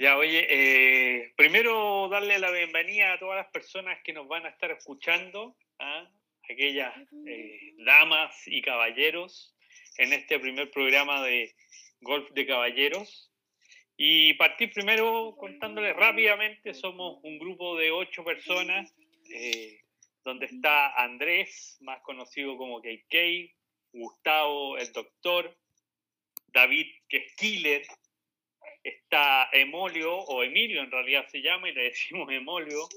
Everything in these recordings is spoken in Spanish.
Ya, oye, eh, primero darle la bienvenida a todas las personas que nos van a estar escuchando, ¿ah? aquellas eh, damas y caballeros, en este primer programa de Golf de Caballeros. Y partir primero contándoles rápidamente, somos un grupo de ocho personas, eh, donde está Andrés, más conocido como KK, Gustavo, el doctor, David, que es Killer, está Emolio, o Emilio en realidad se llama, y le decimos Emolio,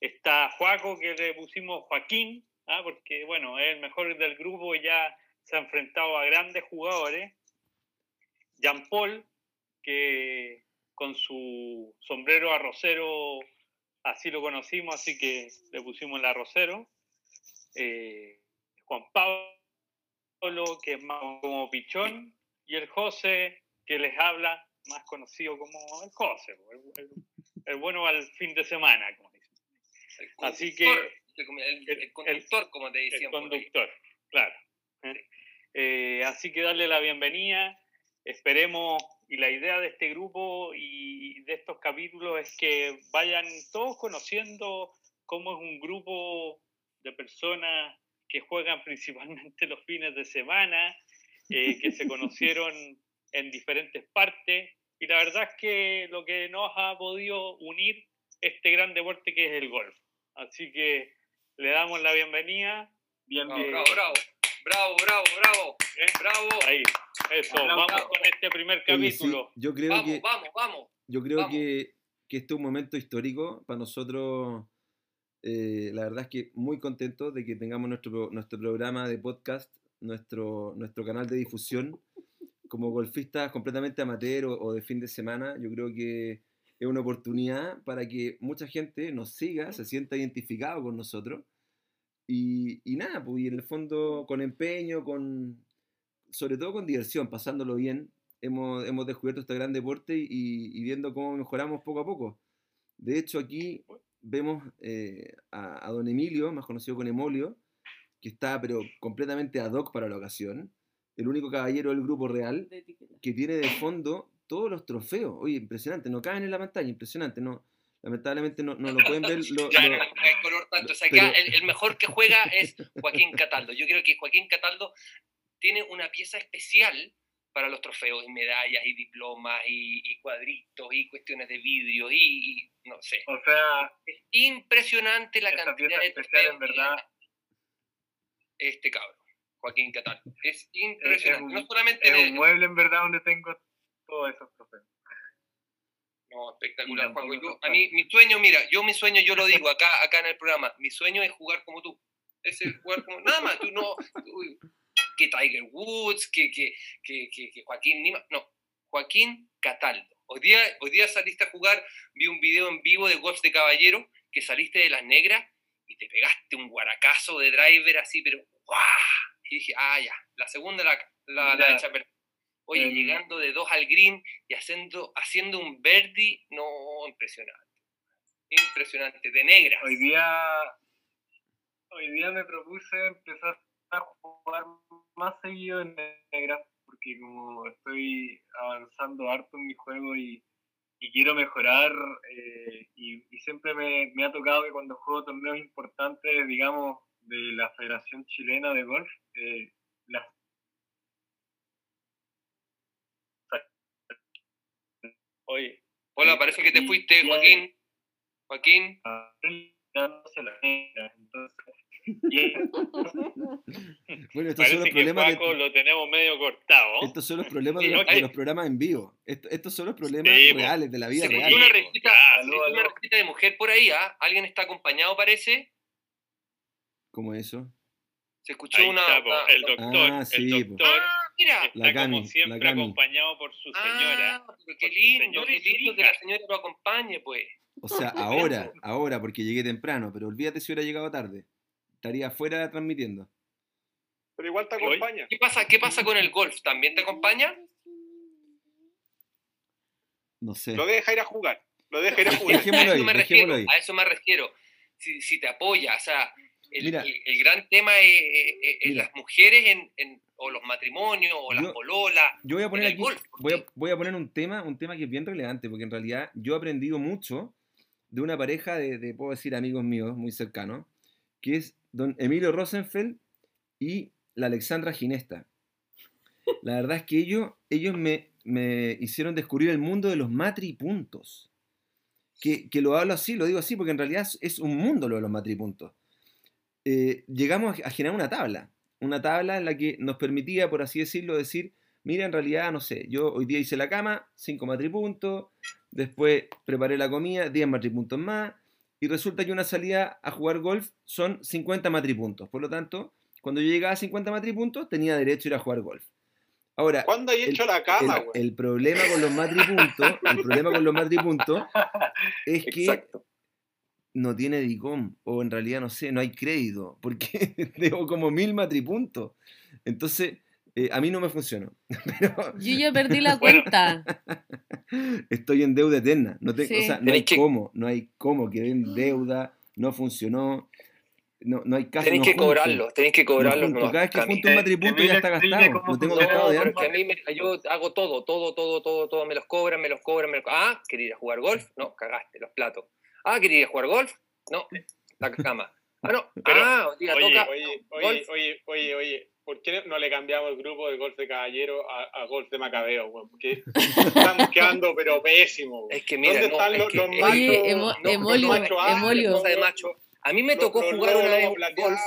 está Juaco, que le pusimos Joaquín, ¿ah? porque bueno, es el mejor del grupo y ya se ha enfrentado a grandes jugadores, Jean Paul, que con su sombrero arrocero, así lo conocimos, así que le pusimos el arrocero, eh, Juan Pablo, que es más como pichón, y el José, que les habla, más conocido como el José, el, bueno al fin de semana, como dicen. Así que... El, conductor, como te decían. El conductor, claro. Eh, así que darle la bienvenida. Esperemos, y la idea de este grupo y de estos capítulos es que vayan todos conociendo cómo es un grupo de personas que juegan principalmente los fines de semana, eh, que se conocieron en diferentes partes y la verdad es que lo que nos ha podido unir este gran deporte que es el golf. Así que le damos la bienvenida. Bienvenido. Bravo, bravo, bravo, bravo, bravo, ¿Eh? bravo. Ahí, eso, vamos con este primer capítulo. yo creo vamos, que, vamos, vamos. Yo creo Que, que este es un momento histórico para nosotros. Eh, la verdad es que muy contentos de que tengamos nuestro, nuestro programa de podcast, nuestro, nuestro canal de difusión como golfistas completamente amateur o, de fin de semana, yo creo que es una oportunidad para que mucha gente nos siga, se sienta identificado con nosotros. Y, nada, pues en el fondo con empeño, con, sobre todo con diversión, pasándolo bien, hemos, hemos descubierto este gran deporte y, viendo cómo mejoramos poco a poco. De hecho, aquí vemos eh, a, a, don Emilio, más conocido con Emolio, que está pero completamente ad hoc para la ocasión el único caballero del grupo real que tiene de fondo todos los trofeos. Oye, impresionante, no caen en la pantalla, impresionante, no. Lamentablemente no, no lo pueden ver. Lo, color tanto. O sea, acá el, mejor que juega es Joaquín Cataldo. Yo creo que Joaquín Cataldo tiene una pieza especial para los trofeos y medallas y diplomas y, cuadritos y cuestiones de vidrio y, no sé. O sea, es impresionante la cantidad de trofeos en verdad. Este cabrón. Joaquín Cataldo. Es impresionante. Es no solamente es un mueble en verdad donde tengo todos esos trofeos. No, espectacular, Juan. a mí, mi sueño, mira, yo mi sueño, yo lo digo acá, acá en el programa, mi sueño es jugar como tú. Es el jugar como. Nada más, tú no. que Tiger Woods, que, que, que, que, Joaquín Nima. No, Joaquín Cataldo. Hoy día, hoy día saliste a jugar, vi un video en vivo de golf de caballero, que saliste de las negras y te pegaste un guaracazo de driver así, pero ¡guau! Y dije, ah, ya, la segunda la, la, la hecha Oye, em, llegando de dos al green y haciendo, haciendo un verdi, no, impresionante. Impresionante, de negra. Hoy día, hoy día me propuse empezar a jugar más seguido en negra, porque como estoy avanzando harto en mi juego y, y quiero mejorar, eh, y, y, siempre me, me ha tocado que cuando juego torneos importantes, digamos, de la Federación Chilena de Golf, eh, Oye, hola, parece que te fuiste, Joaquín. Joaquín. bueno, estos son los problemas. Que lo tenemos medio cortado. Estos son los problemas de, los, programas en vivo. estos son los problemas reales de la vida real. Una receta, una receta de mujer por ahí, ¿ah? ¿Alguien está acompañado, parece? ¿Cómo eso? Se escuchó una, El doctor. Ah, sí, el doctor. Ah, mira. Está la como siempre acompañado por su señora. Ah, qué lindo, qué lindo que la señora lo acompañe, pues. O sea, ahora, ahora, porque llegué temprano, pero olvídate si hubiera llegado tarde. Estaría afuera transmitiendo. Pero igual te acompaña. ¿Qué pasa, ¿Qué pasa con el golf? ¿También te acompaña? No sé. Lo deja ir a jugar. Lo deja ir a jugar. Dejémoslo ahí, a, eso me refiero, a eso me refiero. Si, si te apoya, o sea, el, Mira. el- el gran tema es, las mujeres en, en- o los matrimonios o las pololas. Yo voy a poner aquí, golf, voy a, voy a poner un tema, un tema que es bien relevante, porque en realidad yo he aprendido mucho de una pareja de, de, puedo decir, amigos míos muy cercanos, que es don Emilio Rosenfeld y la Alexandra Ginesta. La verdad es que ellos, ellos me, me hicieron descubrir el mundo de los matripuntos. Que, que lo hablo así, lo digo así, porque en realidad es- es un mundo lo de los matripuntos. Eh, llegamos a, a generar una tabla, una tabla en la que nos permitía, por así decirlo, decir, mira, en realidad, no sé, yo hoy día hice la cama, 5 matripuntos, después preparé la comida, 10 matripuntos más, y resulta que una salida a jugar golf son 50 matripuntos. Por lo tanto, cuando yo llegaba a 50 matripuntos, tenía derecho a ir a jugar golf. Ahora, ¿Cuándo hay el- hecho la cama, el, el problema con los matripuntos, el problema con los matripuntos es que Exacto. No tiene DICOM, o en realidad no sé, no hay crédito, porque debo como mil matripuntos. Entonces, eh, a mí no me funcionó. Pero Yo ya perdí la Bueno. cuenta. estoy en deuda eterna. No, te- o Sí. sea, no hay que- cómo, no hay cómo, quedé en deuda, no funcionó, no, no hay caso. Tenéis no que junto, cobrarlo, tenéis que cobrarlo. no, Cada vez que junto un matripunto ya está gastado, ¿cómo lo tengo gastado de antes. a mí me- yo hago todo, todo, todo, todo, todo, todo, me los cobran, me los cobran, me los Ah, ¿quería ir a jugar golf? No, cagaste, los platos. Ah, ¿quería jugar golf? No, la cama. Ah, no, Pero, ah, día Oye, toca. oye, oye, golf. oye, oye, oye, ¿por qué no le cambiamos el grupo de golf de caballero a, a golf de macabeo, güey? Porque estamos quedando, pero pésimo, güey. Es que mira, ¿Dónde no, están es los, que- los Oye, machos? Oye, Emo- Emolio, Emolio. cosa de macho. A mí me los- tocó los jugar una vez golf,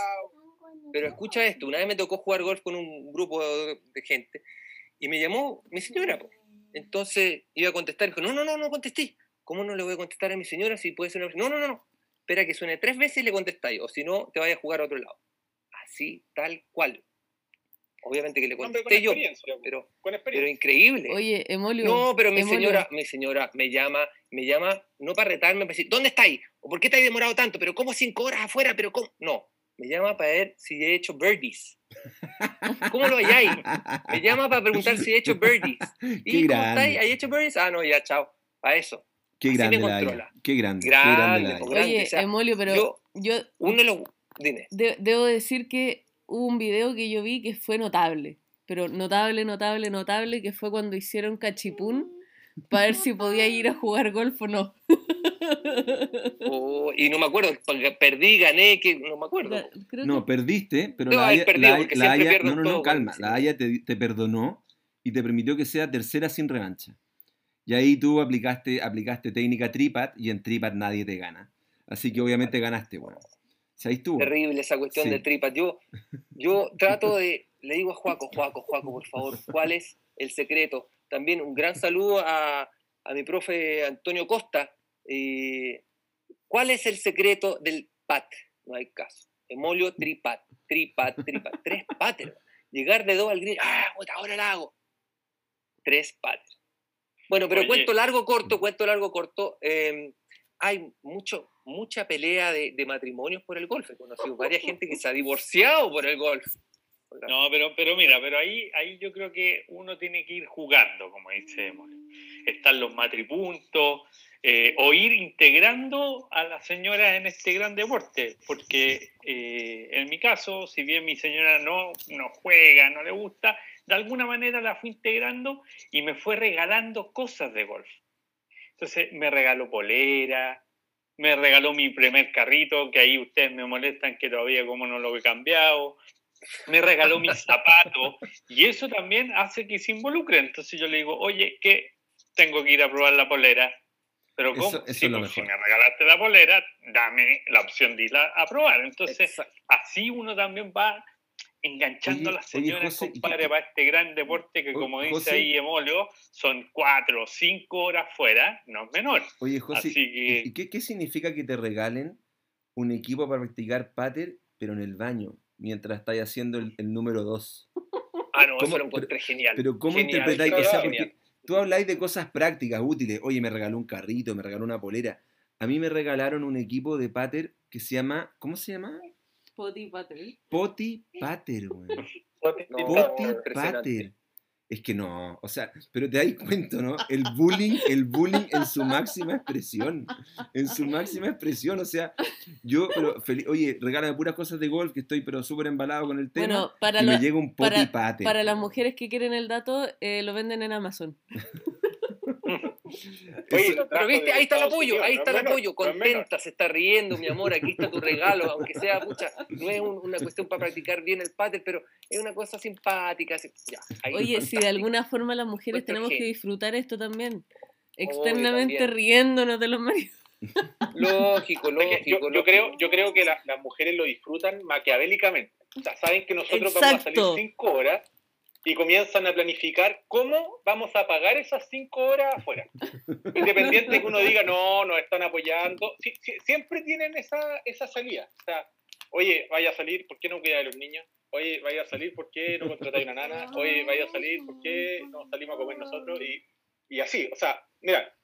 pero escucha esto, una vez me tocó jugar golf con un grupo de, de gente y me llamó mi señora. Entonces iba a contestar y dijo, no, no, no, no contesté. ¿Cómo no le voy a contestar a mi señora si puede ser una... No, no, no, no. Espera que suene tres veces y le contestáis, o si no, te vayas a jugar a otro lado. Así, tal cual. Obviamente que le No, pero con contesté yo, güey. pero, Con pero increíble. Oye, Emolio. No, pero mi Emolio, señora, mi señora me llama, me llama, no para retarme, para decir, ¿dónde estáis? ¿O por qué estáis demorado tanto? ¿Pero cómo cinco horas afuera? ¿Pero cómo? No, me llama para ver si he hecho birdies. ¿Cómo lo halláis? Me llama para preguntar si he hecho birdies. Qué ¿Y cómo estáis? ¿Hay hecho birdies? Ah, no, ya, chao. Para eso. Qué me grande la qué grande, qué grande la. Oye, o sea, Emolio, pero yo- yo Uno de los... Dime. de- debo decir que hubo un video que yo vi que fue notable. Pero notable, notable, notable, que fue cuando hicieron cachipún para ver si podía ir a jugar golf o no. Oh, y no me acuerdo, perdí, gané, que no me acuerdo. No, que- perdiste, pero No, la hay Haya, perdido, la, la Haya- no, no, todo, no, calma, sí. la Haya te, te perdonó y te permitió que sea tercera sin revancha. Y ahí tú aplicaste, aplicaste técnica tripat y en tripat nadie te gana. Así que obviamente ganaste, bueno. Estuvo. Terrible esa cuestión Sí. de tripas. Yo, yo trato de, le digo a Juaco, Juaco, Juaco, por favor, ¿cuál es el secreto? También un gran saludo a, a mi profe Antonio Costa. Eh, ¿Cuál es el secreto del pat? No hay caso. Emolio tripat, tripat, tripat. Tres patters. Llegar de dos al green, ah, ahora la hago. Tres patters. Bueno, pero Oye. cuento largo, corto, cuento largo, corto. eh, hay mucho, mucha pelea de, de matrimonios por el golf. He conocido varias gente que se ha divorciado por el golf. No, pero, pero mira, pero ahí, ahí yo creo que uno tiene que ir jugando, como dice Emolio. Están los matripuntos, eh, o ir integrando a la señora en este gran deporte, porque eh, en mi caso, si bien mi señora no, no juega, no le gusta, de alguna manera la fui integrando y me fue regalando cosas de golf. Entonces me regaló polera, me regaló mi primer carrito, que ahí ustedes me molestan que todavía como no lo he cambiado, me regaló mis zapatos y eso también hace que se involucre. Entonces yo le digo, oye, que tengo que ir a probar la polera. Pero ¿cómo? Eso- eso Sí, pues, si me regalaste la polera, dame la opción de irla a probar. Entonces, Exacto. así uno también va enganchando Oye, a las oye, señoras, José, ¿y compadre, para este gran deporte que, como dice José. ahí Emolio, son cuatro o cinco horas fuera, no es menor. Oye, José, Así que- ¿y qué, qué significa que te regalen un equipo para practicar pater, pero en el baño, mientras estás haciendo el, el número 2? Ah, no, ¿Cómo? eso lo encontré genial. Pero ¿cómo Genial, interpretáis? O sea, genial. porque tú habláis de cosas prácticas, útiles. Oye, me regaló un carrito, me regaló una polera. A mí me regalaron un equipo de pater que se llama, ¿cómo se llama? Potty Pater, güey. No, Poti impresionante. Pater. Es que no, o sea, pero te das cuenta, ¿no? El bullying, el bullying en su máxima expresión, en su máxima expresión, o sea, yo, pero, feliz, oye, regálame puras cosas de golf, que estoy pero súper embalado con el tema, Bueno, para, y lo- me llega un para las mujeres que quieren el dato, eh, lo venden en Amazon. Oye, Pero viste, ahí está el apoyo, ahí está el apoyo, contenta, se está riendo, mi amor, aquí está tu regalo, aunque sea, pucha, no es un- una cuestión para practicar bien el pádel, pero es una cosa simpática, así, ya, ahí Oye, si de alguna forma las mujeres tenemos que disfrutar esto también. Externamente también. riéndonos de los maridos. Lógico, lógico, yo, creo, yo creo que la- las mujeres lo disfrutan maquiavélicamente. O sea, saben que nosotros vamos a Exacto. salir cinco horas y comienzan a planificar cómo vamos a pagar esas cinco horas afuera. Independiente que uno diga, no, nos están apoyando. Siempre tienen esa, esa salida. O sea, oye, vaya a salir, ¿por qué no cuida de los niños? Oye, vaya a salir, ¿por qué no contratáis una nana? Oye, vaya a salir, ¿por qué no salimos a comer nosotros? Y, y así, o sea, mira,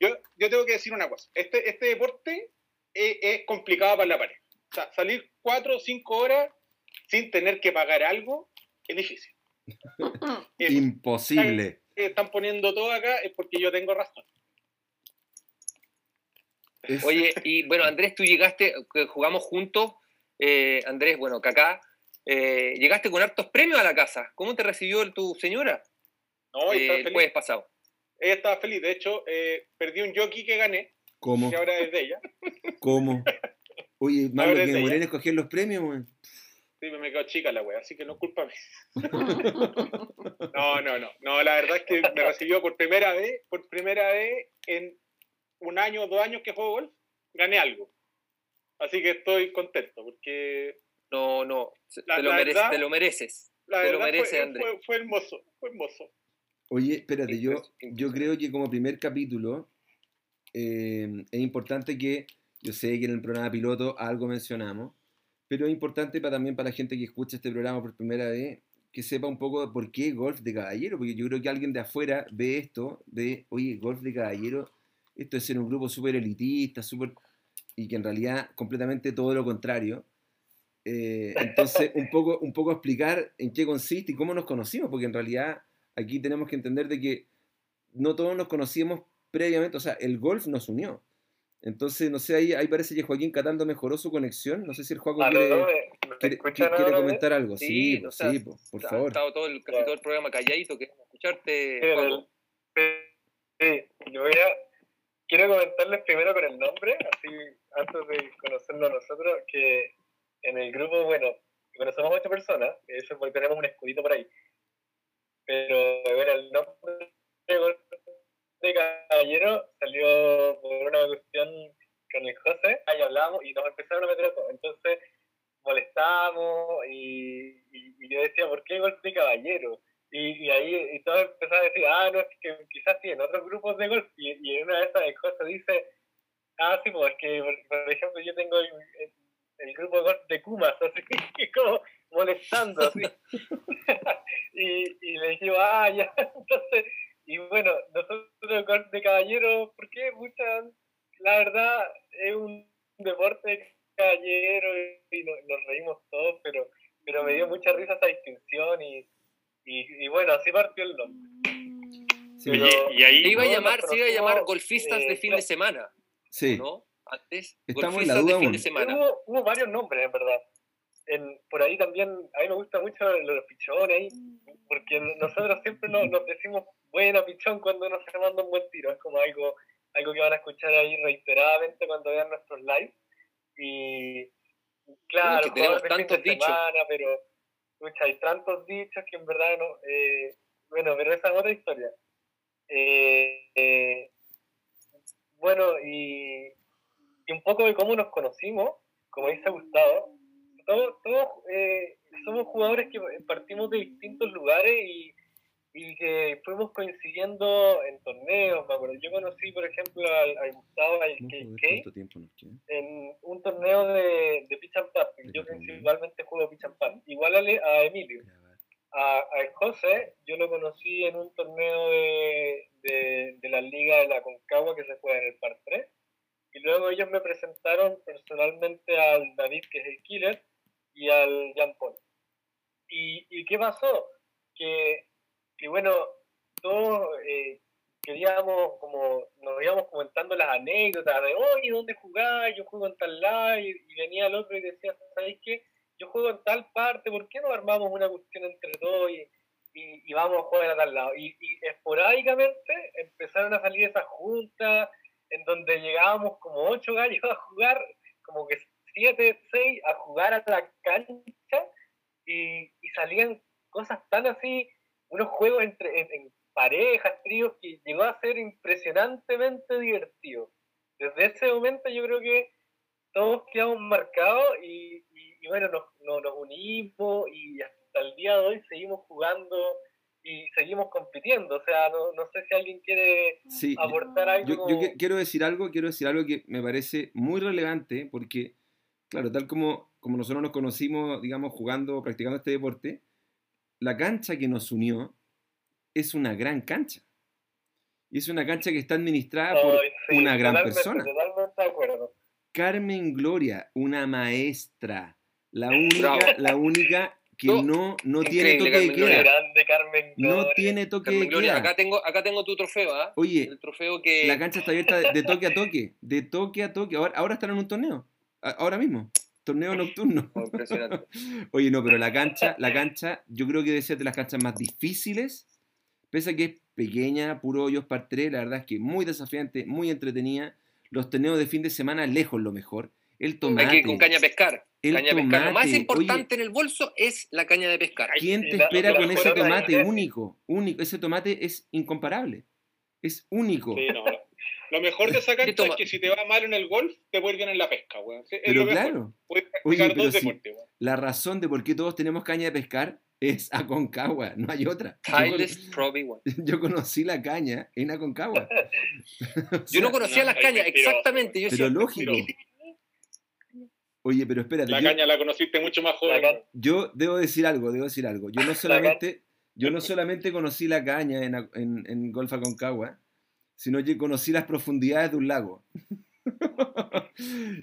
yo, yo tengo que decir una cosa. Este, este deporte es, es complicado para la pareja. O sea, salir cuatro o cinco horas sin tener que pagar algo es difícil. Es- Imposible. están poniendo todo acá es porque yo tengo razón. Es- Oye, y bueno, Andrés, tú llegaste, jugamos juntos, eh, Andrés, bueno, Cacá, eh, llegaste con hartos premios a la casa. ¿Cómo te recibió tu señora No, eh, estaba el feliz. jueves pasado? Ella estaba feliz. De hecho, eh, perdí un jockey que gané, ¿Cómo? que ahora es de ella. ¿Cómo? Oye, malo que. Moreno escoger los premios, weón. Sí, me quedó chica la wea, así que no es culpa mía. No, no, no. No, la verdad es que me recibió por primera vez, por primera vez en un año o dos años que juego golf, gané algo. Así que estoy contento, porque No, no, La- te, lo la mereces, verdad- te lo mereces. la Te lo fue, Andrés. fue, fue hermoso, fue hermoso. Oye, espérate, yo, yo creo que como primer capítulo eh, es importante que, yo sé que en el programa piloto algo mencionamos, pero es importante para, también para la gente que escucha este programa por primera vez que sepa un poco de por qué golf de caballero, porque yo creo que alguien de afuera ve esto, ve, oye, golf de caballero, esto es ser un grupo súper elitista, súper... y que en realidad completamente todo lo contrario. Eh, entonces, un poco, un poco explicar en qué consiste y cómo nos conocimos, porque en realidad aquí tenemos que entender de que no todos nos conocíamos previamente, o sea, el golf nos unió. Entonces, no sé, ahí, ahí parece que Joaquín Catando mejoró su conexión. No sé si el Juaco Aló, quiere, comentar algo. Sí, Sí, o sea, sí, por Ha favor. estado todo el, casi todo el programa calladito, queremos escucharte. Sí, yo voy a, quiero comentarles primero con el nombre, así antes de conocerlo nosotros, que en el grupo, bueno, bueno, somos ocho personas, eso es porque tenemos un escudito por ahí, pero bueno, el nombre de caballero salió por una cuestión con el José, ahí hablamos y nos empezaron a meter a todos, entonces molestamos y, y- y yo decía, ¿por qué golf de caballero? Y, y ahí y todos empezaron a decir, ah, no, es que quizás tienen otros grupos de golf. Y, y en una de esas el José dice, ah, sí, pues es que, por, por ejemplo, yo tengo el, el- el grupo de golf de Kumas, así, y como molestando, así. y, y le dije, ah, ya, entonces, y bueno, nosotros el golf de caballero, ¿por qué? Mucha, la verdad, es un deporte de caballero y nos, nos reímos todos, pero, pero me dio mucha risa esa distinción y, y, y bueno, así partió el nombre. Sí, Pero- Oye, y ahí, Se iba a llamar, se iba a llamar golfistas eh, de fin no- de semana, sí. ¿no? Antes, Estamos en la golfistas duda de fin aún. de semana. Hubo, hubo varios nombres, en verdad. En, por ahí también, a mí me gusta mucho los pichones, ahí, porque nosotros siempre nos, nos decimos buena pichón cuando nos se manda un buen tiro. Es como algo, algo que van a escuchar ahí reiteradamente cuando vean nuestros lives. Y claro, que tenemos de fin tantos dichos. semana, pero pucha, hay tantos dichos que en verdad no. eh, bueno, pero esa es otra historia. Eh, eh, bueno, y, y un poco de cómo nos conocimos, como dice Gustavo, todos, todos eh, somos jugadores que partimos de distintos lugares y, y que fuimos coincidiendo en torneos. Me acuerdo, yo conocí, por ejemplo, al, al Gustavo, al No KK, nos queda. en un torneo de, de pitch and putt. Yo principalmente juego pitch and putt. Igual a, a Emilio. A, a José yo lo conocí en un torneo de, de, de la Liga de la Concagua que se juega en el Par 3. Y luego ellos me presentaron personalmente al David, que es el killer, y al Jean Paul. ¿Y, y qué pasó? Que y bueno, todos eh, queríamos, como nos íbamos comentando las anécdotas de, oye, ¿dónde jugás? Yo juego en tal lado, y, y venía el otro y decía, ¿sabéis qué? Yo juego en tal parte, ¿por qué no armamos una cuestión entre todos y, y, y vamos a jugar a tal lado? Y, y esporádicamente empezaron a salir esas juntas en donde llegábamos como ocho gallos a jugar, como que siete, seis, a jugar a la cancha y, y salían cosas tan así, unos juegos entre, en, en parejas, tríos, que llegó a ser impresionantemente divertido. Desde ese momento yo creo que todos quedamos marcados y, y- y bueno, nos, nos, nos unimos y hasta el día de hoy seguimos jugando y seguimos compitiendo. O sea, no, no sé si alguien quiere Sí, aportar algo. yo, yo quiero decir algo, quiero decir algo que me parece muy relevante porque, claro, tal como, como nosotros nos conocimos, digamos, jugando, practicando este deporte, la cancha que nos unió es una gran cancha. Y es una cancha que está administrada por Ay, sí, una gran totalmente, persona. Totalmente de acuerdo. Carmen Gloria, una maestra, la única, Bravo. la única que No, no, no tiene toque de Carmen Gloria. queda. grande Carmen No Gloria. tiene toque Carmen de Gloria, queda. acá tengo, acá tengo tu trofeo, ¿ah? Oye, El trofeo que... la cancha está abierta de, de toque a toque, de toque a toque. Ahora, ahora están en un torneo, ahora mismo, torneo nocturno. Oh, impresionante. Oye, no, pero la cancha, la cancha, yo creo que debe ser de las canchas más difíciles, pese a que es pequeña, puro hoyos par tres, la verdad es que muy desafiante, muy entretenida. Los torneos de fin de semana, lejos lo mejor. El Hay tomate. que ir con caña a pescar. el caña pescar. Lo más tomate, importante en el bolso es la caña de pescar. ¿Quién te espera con ese tomate único? Único. Ese tomate es incomparable. Es único. Sí, no, no. Lo mejor de esa ¿Qué cancha toma? es que si te va mal en el golf, te puede ir bien en la pesca, weón. Es Pero lo claro, Puedes Oye, practicar pero dos si- deportes, weón. la razón de por qué todos tenemos caña de pescar es Aconcagua, no hay otra. Yo, Titleist Pro B1. cono- yo conocí la caña en Aconcagua. O Yo no conocía no, las cañas, mentiroso, exactamente. Yo Pero lógico. Oye, pero espérate, La yo, caña la conociste mucho más joven. Yo debo decir algo, debo decir algo. Yo no solamente, yo no solamente conocí la caña en, en, en Golf Aconcagua, sino que conocí las profundidades de un lago.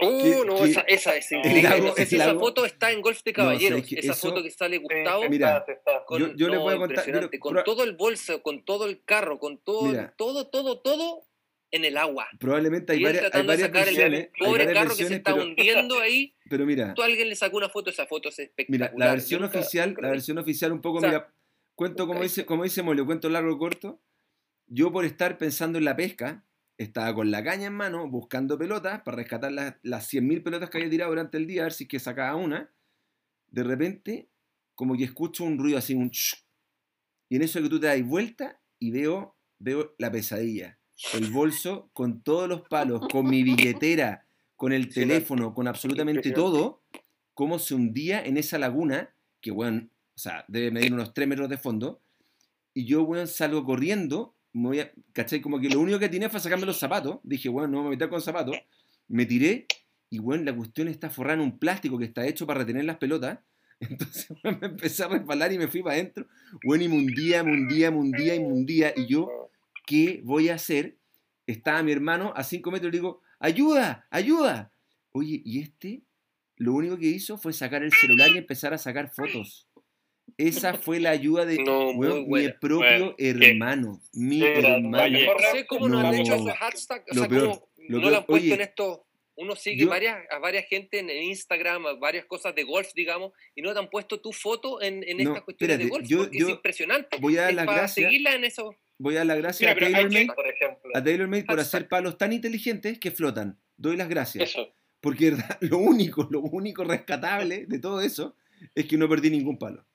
Uh, Que- no, que- esa, esa es El increíble. lago- no sé el si esa lago- foto está en Golf de No, Caballeros. que esa eso- foto que sale Gustavo. está, Mira. Con, Yo- yo no, voy a contar- yo- con pro- todo el bolso, con todo el carro, con todo, Mira. todo, todo, todo en el agua. Probablemente hay y varias, hay varias sacar el versiones, hay pobre varias carro que se versiones, está pero, hundiendo ahí. pero mira, Tú a alguien le sacó una foto, esa foto es espectacular. mira, la versión oficial, nunca la versión oficial un poco, O sea, mira, cuento como nunca dice, como dice Molio, cuento largo o corto. Yo por estar pensando en la pesca, estaba con la caña en mano, buscando pelotas para rescatar las, las 100.000 pelotas que había tirado durante el día, a ver si es que sacaba una. De repente, como que escucho un ruido así, un ch- y en eso que tú te das vuelta y veo, veo la pesadilla. El bolso con todos los palos, con mi billetera, con el teléfono, con absolutamente todo, cómo se hundía en esa laguna, que, bueno, o sea, debe medir unos 3 metros de fondo, y yo, weón, salgo corriendo, me ¿cachai? Como que lo único que tenía fue sacarme los zapatos, dije, bueno, no me voy a meter con zapatos, me tiré, y, weón, la cuestión está forrada en un plástico que está hecho para retener las pelotas, entonces, weón, me empecé a resbalar y me fui para adentro, weón, y me hundía, me y me y yo, ¿qué voy a hacer? Estaba mi hermano a cinco metros y le digo, ayuda, ayuda. Oye, y este lo único que hizo fue sacar el celular y empezar a sacar fotos. Esa fue la ayuda de No, weón, mi propio Bueno, que- hermano. Mi hermano. No sé cómo no, han No. hecho esos hashtags, o Lo sea, peor, cómo lo no lo han puesto oye, en esto. Uno sigue yo- varias, a varias gente en, Instagram, a varias cosas de golf, digamos, y no te han puesto tu foto en, en No, estas cuestiones de golf, yo- porque yo es impresionante. Voy a dar las gracias, seguirla en eso. voy a dar las gracias Mira, a TaylorMade, que- Por ejemplo. a TaylorMade por Hashtag. hacer palos tan inteligentes que flotan. Doy las gracias. Eso. Porque lo único, lo único rescatable de todo eso es que no perdí ningún palo.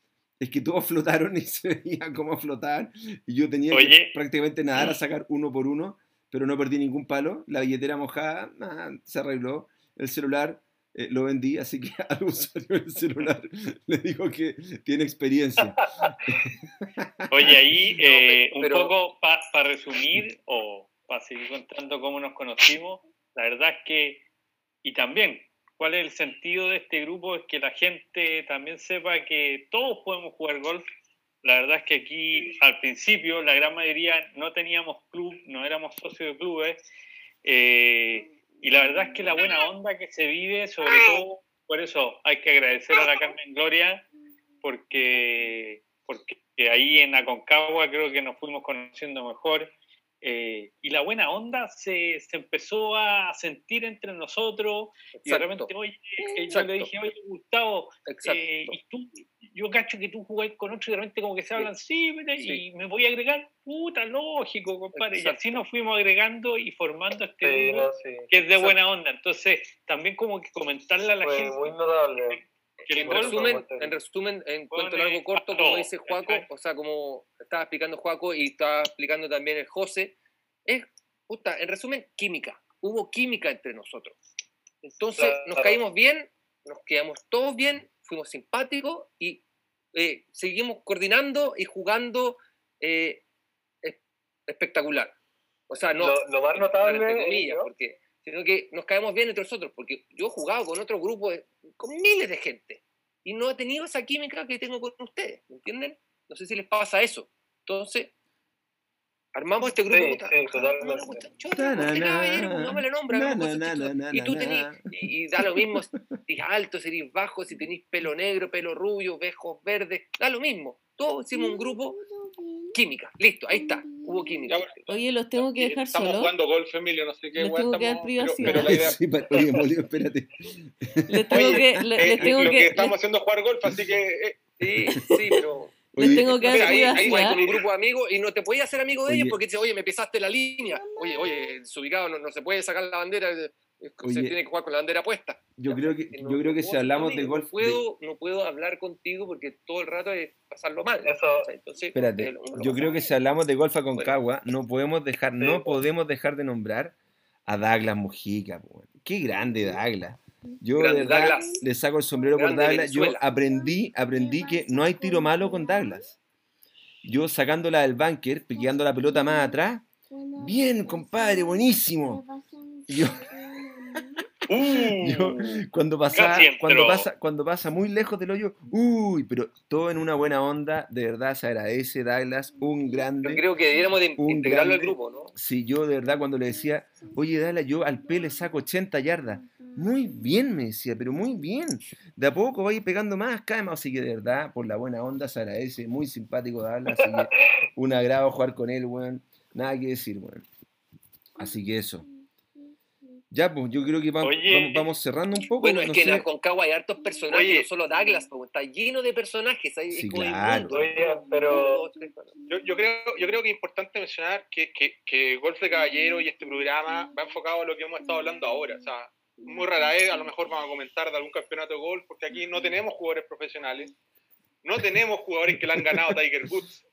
Es que todos flotaron y se veía cómo flotaban. Y yo tenía que prácticamente nadar a sacar uno por uno, pero no perdí ningún palo. La billetera mojada, nada, se arregló. El celular eh, lo vendí, así que al usuario del celular le digo que tiene experiencia. Oye, ahí eh, un pero- poco para resumir o para seguir contando cómo nos conocimos, la verdad es que, y también, cuál es el sentido de este grupo, es que la gente también sepa que todos podemos jugar golf. La verdad es que aquí al principio la gran mayoría no teníamos club, no éramos socios de clubes. eh, y la verdad es que la buena onda que se vive, sobre todo, por eso hay que agradecer a la Carmen Gloria, porque, porque ahí en Aconcagua creo que nos fuimos conociendo mejor. Eh, y la buena onda se, se, empezó a sentir entre nosotros. Y de repente, oye, eh, yo le dije, oye, Gustavo, eh, y tú, yo cacho que tú jugás con otro y de repente como que se hablan, sí, y me voy a agregar, puta, lógico, compadre. Y así nos fuimos agregando y formando este grupo que es de buena onda. Entonces, también como que comentarle a la gente. Muy notable en, resumen, en resumen, en cuanto a algo corto, como dice Juaco, o sea, como estaba explicando Juaco y estaba explicando también el José, es, puta, en resumen, química. Hubo química entre nosotros. Entonces, nos caímos bien, nos quedamos todos bien, fuimos simpáticos y eh, seguimos coordinando y jugando eh, espectacular. O sea, no. Lo, más notable. Comillas, porque sino que nos caemos bien entre nosotros, porque yo he jugado con otro grupo, con miles de gente, y no he tenido esa química que tengo con ustedes, ¿me entienden? No sé si les pasa eso. Entonces, armamos este grupo. no me lo nombra, y tú tenés, y, da lo mismo si eres alto, si eres bajo, si tenés pelo negro, pelo rubio, vejos verdes, da lo mismo. Todos hicimos un grupo química, listo, ahí está, hubo química. Oye, los tengo que dejar Estamos jugando golf, Emilio, no sé qué. Les tengo que dar privacidad. Pero, la idea... sí, oye, Molio, espérate. Les tengo que... Les eh, tengo lo que, que estamos haciendo es jugar golf, así que... Eh. Sí, sí, pero... Les tengo que dar ahí, con un grupo de amigos y no te podías hacer amigo de ellos porque dices, oye, me pisaste la línea. Oye, oye, desubicado, no, no se puede sacar la bandera, Oye, se tiene que jugar con la bandera puesta. Yo creo que, yo creo que si hablamos de golf... No puedo, no puedo hablar contigo porque todo el rato es pasarlo mal. Eso, entonces, Espérate, eh, lo- yo creo que si hablamos de golf a Concagua, no podemos dejar, no podemos dejar de nombrar a Douglas Mujica. Qué grande Douglas. Yo de verdad Douglas. le saco el sombrero por Grande Douglas. Yo aprendí, aprendí que no hay tiro malo con Douglas. Yo sacándola del bunker, piqueando la pelota más atrás. Bien, compadre, buenísimo. Y yo, yo, cuando pasa, cuando pasa, cuando pasa muy lejos del hoyo, uy, pero todo en una buena onda, de verdad se agradece, Douglas, un Yo grande. creo que debiéramos de Un integrarlo al grupo, ¿no? Si yo de verdad cuando le decía, oye, Douglas, yo al P le saco 80 yardas. Muy bien, me decía, pero muy bien. De a poco va a ir pegando más, cae más. Así que de verdad, por la buena onda, se agradece. Muy simpático Douglas. Así que un agrado jugar con él, weón. Nada que decir, weón. Así que eso. Ya, pues yo creo que vamos, Oye. vamos, vamos cerrando un poco. Bueno, es no que sé. en Aconcagua hay hartos personajes, Oye. no solo Douglas, pues, está lleno de personajes. Ahí Sí, es claro. mundo. Oye, pero-. Yo, yo creo, yo creo que es importante mencionar que, que, que Golf de Caballero y este programa va enfocado a lo que hemos estado hablando ahora. O sea, muy rara vez a lo mejor vamos a comentar de algún campeonato de golf, porque aquí no tenemos jugadores profesionales, no tenemos jugadores que le han ganado a Tiger Woods.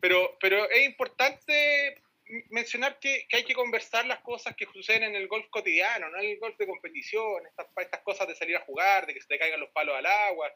Pero, pero es importante mencionar que, que hay que conversar las cosas que suceden en el golf cotidiano, no en el golf de competición, estas, estas cosas de salir a jugar, de que se te caigan los palos al agua,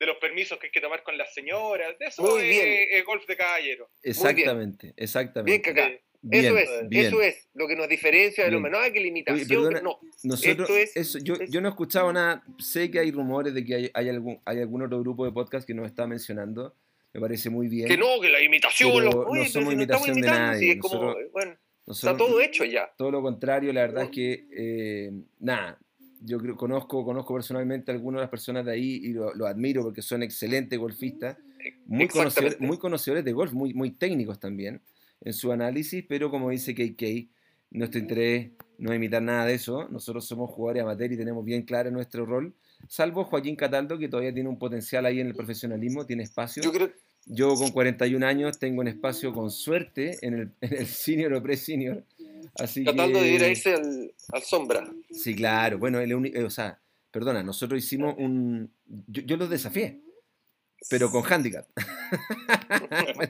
de los permisos que hay que tomar con las señoras, de eso Muy es, bien. es golf de caballero. Exactamente, exactamente. Bien, Cacá. Bien, eso es, bien. eso es lo que nos diferencia del Bien. hombre. No hay que limitación, perdona, no. Nosotros, Esto es- eso, yo, es- yo no he escuchado nada, sé que hay rumores de que hay, hay algún, hay algún otro grupo de podcast que nos está mencionando, me parece muy bien. Que no, que la imitación, Pero los- no oye, pero somos no estamos imitación de imitando, nadie, es como, nosotros- bueno, Nosotros- está todo hecho ya. todo lo contrario, la verdad es que, eh, nada, yo creo, conozco, conozco personalmente a algunas de las personas de ahí y lo, lo admiro porque son excelentes golfistas, muy conocedores, muy conocedores de golf, muy, muy técnicos también en su análisis, pero como dice KK, nuestro interés no es imitar nada de eso, nosotros somos jugadores amateur y tenemos bien claro nuestro rol, salvo Joaquín Cataldo, que todavía tiene un potencial ahí en el profesionalismo, tiene espacio. Yo creo, Yo con 41 años tengo un espacio con suerte en el, en el senior o pre-senior. Así tratando que... de ir a irse al, al sombra. Sí, claro. Bueno, el uni- eh, o sea, perdona, nosotros hicimos un... Yo, yo los desafié, pero con handicap.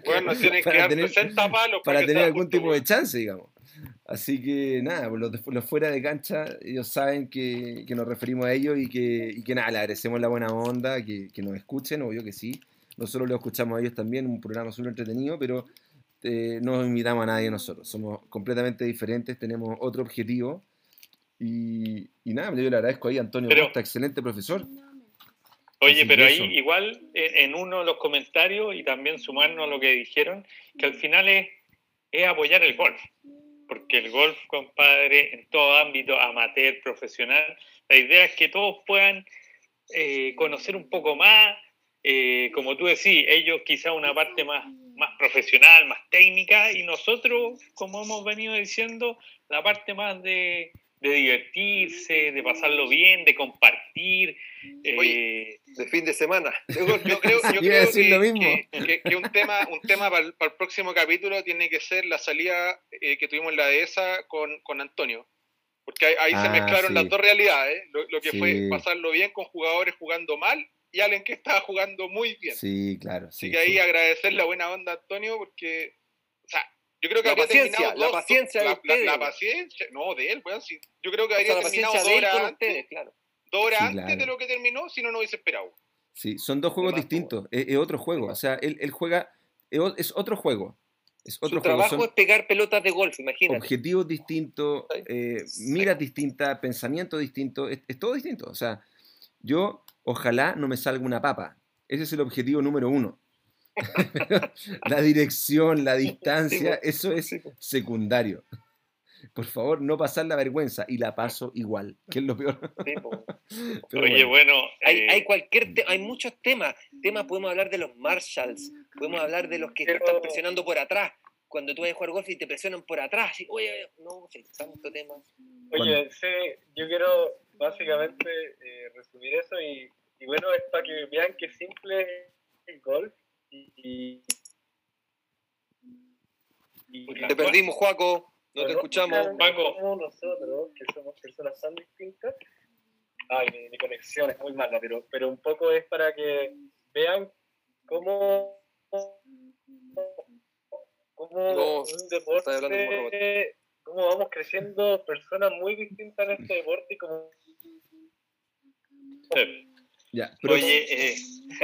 Bueno, tienen que Para dar tener- 60 palos para que tener algún tipo de chance, digamos. Así que nada, los, de- los fuera de cancha, ellos saben que, que nos referimos a ellos y que, y que nada, le agradecemos la buena onda, que, que nos escuchen, obvio que sí. Nosotros lo escuchamos a ellos también, un programa súper entretenido, pero eh, no invitamos a nadie nosotros. Somos completamente diferentes, tenemos otro objetivo. Y, y nada, yo le agradezco ahí a Antonio Pero- Costa, excelente profesor. Oye, pero ahí igual en en uno de los comentarios y también sumarnos a lo que dijeron, que al final es, es apoyar el golf. Porque el golf, compadre, en todo ámbito, amateur, profesional, la idea es que todos puedan eh, conocer un poco más, eh, como tú decís, ellos quizá una parte más, más profesional, más técnica, y nosotros, como hemos venido diciendo, la parte más de, de divertirse, de pasarlo bien, de compartir. Oye, eh, De fin de semana. Yo, yo creo, yo creo decir que, lo mismo. que- que- que un tema, un tema para el, para el próximo capítulo tiene que ser la salida eh, que tuvimos en la dehesa con, con Antonio. Porque ahí, ahí se Ah, mezclaron sí. las dos realidades. Lo, lo que Sí. fue pasarlo bien con jugadores jugando mal y alguien que estaba jugando muy bien. Sí, claro. Así Sí, que ahí agradecer la buena onda a Antonio porque, yo creo que La habría paciencia, terminado la paciencia de la, ustedes, paciencia, no, de él, weón, sí. Yo creo que O sea, habría terminado dos horas antes, ustedes, claro. dos horas Sí, antes claro. de lo que terminó, si no, no hubiese esperado. Sí, son dos juegos distintos. Es, es otro juego. O sea, él, él juega. Es otro juego. Es otro Su juego. trabajo Son es pegar pelotas de golf, imagínate. objetivos distintos, Sí. eh, miras distintas, pensamientos distintos. Es, es todo distinto. O sea, yo ojalá no me salga una papa. Ese es el objetivo número uno. la dirección, la distancia, po. eso es po. secundario. Por favor, no pasar la vergüenza. Y la paso igual, que es lo peor. Pero oye, bueno. bueno, Hay, eh, hay cualquier te- hay muchos temas. Temas podemos hablar de los Marshalls, podemos hablar de los que te Pero- están presionando por atrás. Cuando tú vas a jugar golf y te presionan por atrás, y, oye, no, sí, tanto tema. Oye, sí, yo quiero básicamente eh, resumir eso y, y bueno, es para que vean que simple es el golf y, y, y- Te perdimos, Juaco, no te escuchamos. Paco. Como nosotros, que somos personas tan distintas. Ay, mi, mi conexión es muy mala, pero, pero un poco es para que vean cómo, cómo No, un está hablando como deporte, cómo vamos creciendo personas muy distintas en este deporte y como eh, Ya, pro- oye, eh,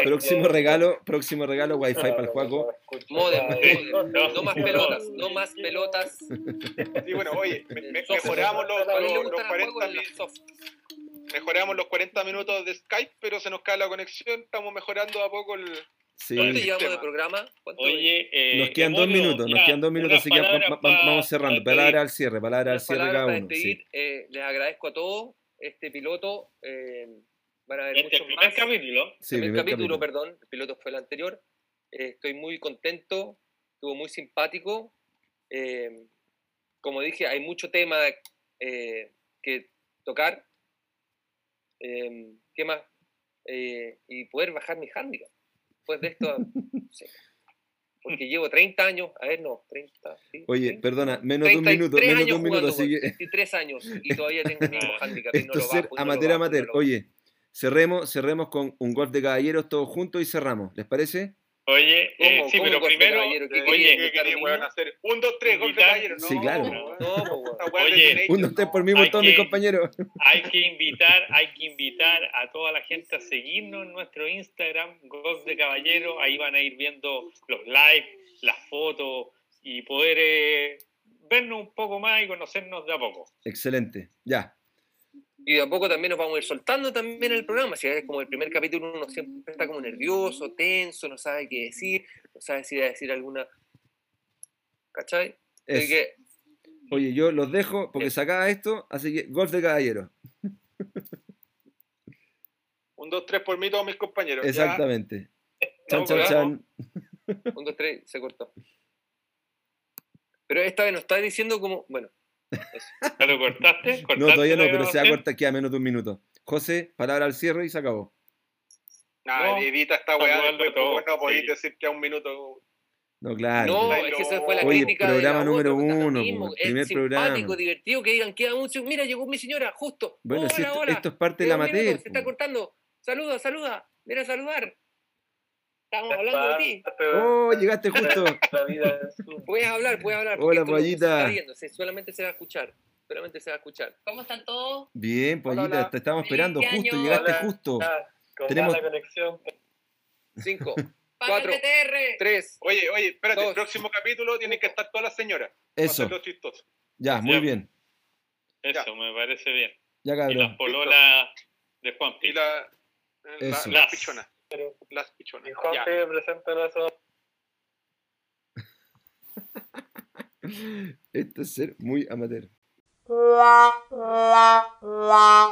próximo regalo, próximo regalo, wifi para el Juaco. Modem, no, No más pelotas, no, más pelotas. Y bueno, oye, me- me- mejoramos los, los- los gustan los 40 juegos en mi- las soft. mejoramos los 40 minutos de Skype, pero se nos cae la conexión, estamos mejorando a poco el... Sí. ¿Cuánto Oye, llevamos de programa? ¿Cuánto oye, eh, Nos quedan dos minutos, nos ya, quedan dos minutos, así que va- va- vamos cerrando. para Palabra al cierre, palabra al cierre cada uno. sí. Eh, les agradezco a todos. Este piloto, eh, van a haber Este muchos primer más. capítulo. Sí, primer primer capítulo, capítulo. perdón, el piloto fue el anterior. Eh, estoy muy contento, estuvo muy simpático. Eh, como dije, hay mucho tema eh, que tocar. Eh, ¿Qué más? Eh, y poder bajar mi handicap. Después de esto, sí. porque llevo 30 años, a ver, no, 30. sí, Oye, 30, perdona, menos de un 33 minuto, menos de un minuto, así que 33 años y todavía tengo el mismo handicap. y no esto lo ser bajo, y no lo amateur bajo, amateur. no lo. Oye, cerremos, cerremos con un golf de caballeros todos juntos y cerramos. ¿Les parece? Oye, eh, ¿Cómo? sí, ¿Cómo pero golf de primero, caballero? ¿Qué oye, hacer? Un, dos, tres, gol de caballero. No, Sí, claro. No, es Oye, Un, dos, tres por mí, por Hay todos mis que- compañeros. hay que invitar, hay que invitar a toda la gente a seguirnos en nuestro Instagram, Golf de Caballero. Ahí van a ir viendo los lives, las fotos y poder eh, vernos un poco más y conocernos de a poco. Excelente. Ya. Y de a poco también nos vamos a ir soltando también el programa. Si es como el primer capítulo, uno siempre está como nervioso, tenso, no sabe qué decir, no sabe si va a decir alguna. ¿Cachai? Así que, Oye, yo los dejo porque se acaba esto, así que golf de caballeros. Un, dos, tres por mí, todos mis compañeros. Ya. Exactamente. Chan, No, chan, weón. chan. un, dos, tres, se cortó. Pero esta vez nos está diciendo como. Bueno, ¿Ya lo cortaste? ¿Cortaste No, todavía no, pero se va a cortar, queda menos de un minuto. José, palabra al cierre y se acabó. Nah, No, edita esta weá, después, todo, pues, no podéis sí. decir que a un minuto. No, claro. no, es que esa fue la Oye, crítica. de programa la número otra, lo uno, mismo, primer simpático, programa. divertido, que digan, queda mucho. Mira, llegó mi señora, justo. Bueno, hola, si esto, hola. esto es parte de la materia. Se está cortando. Saluda, saluda. Mira a saludar. Estamos hablando de ti. Oh, llegaste justo. La Puedes hablar, puedes hablar. Hola, no se Payita. solamente se va a escuchar. Solamente se va a escuchar. ¿Cómo están todos? Bien, Pollita, te estamos esperando justo, año. llegaste Hola. justo. Ah, con Tenemos- mala conexión. 5, ¡Para Cuatro. el TTR! 3. Oye, oye, espérate, Dos. el próximo capítulo tienen que estar todas las señoras. Eso, ya, muy Ya. bien. Eso, me parece bien. Ya, Y las cabrón. pololas de Juan Y la, la- Eso. las pichonas. Pero las pichonas. Y Juanfe, presenta eso. Esto es ser muy amateur. La, la, la,